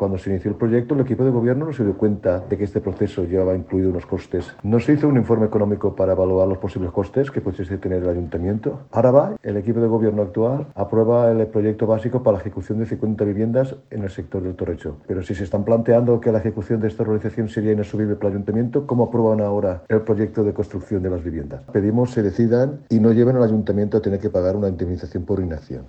Cuando se inició el proyecto, el equipo de gobierno no se dio cuenta de que este proceso llevaba incluido unos costes. No se hizo un informe económico para evaluar los posibles costes que pudiese tener el ayuntamiento. Ahora va, el equipo de gobierno actual aprueba el proyecto básico para la ejecución de 50 viviendas en el sector del Torrecho. Pero si se están planteando que la ejecución de esta organización sería inasumible para el ayuntamiento, ¿cómo aprueban ahora el proyecto de construcción de las viviendas? Pedimos se decidan y no lleven al ayuntamiento a tener que pagar una indemnización por inacción.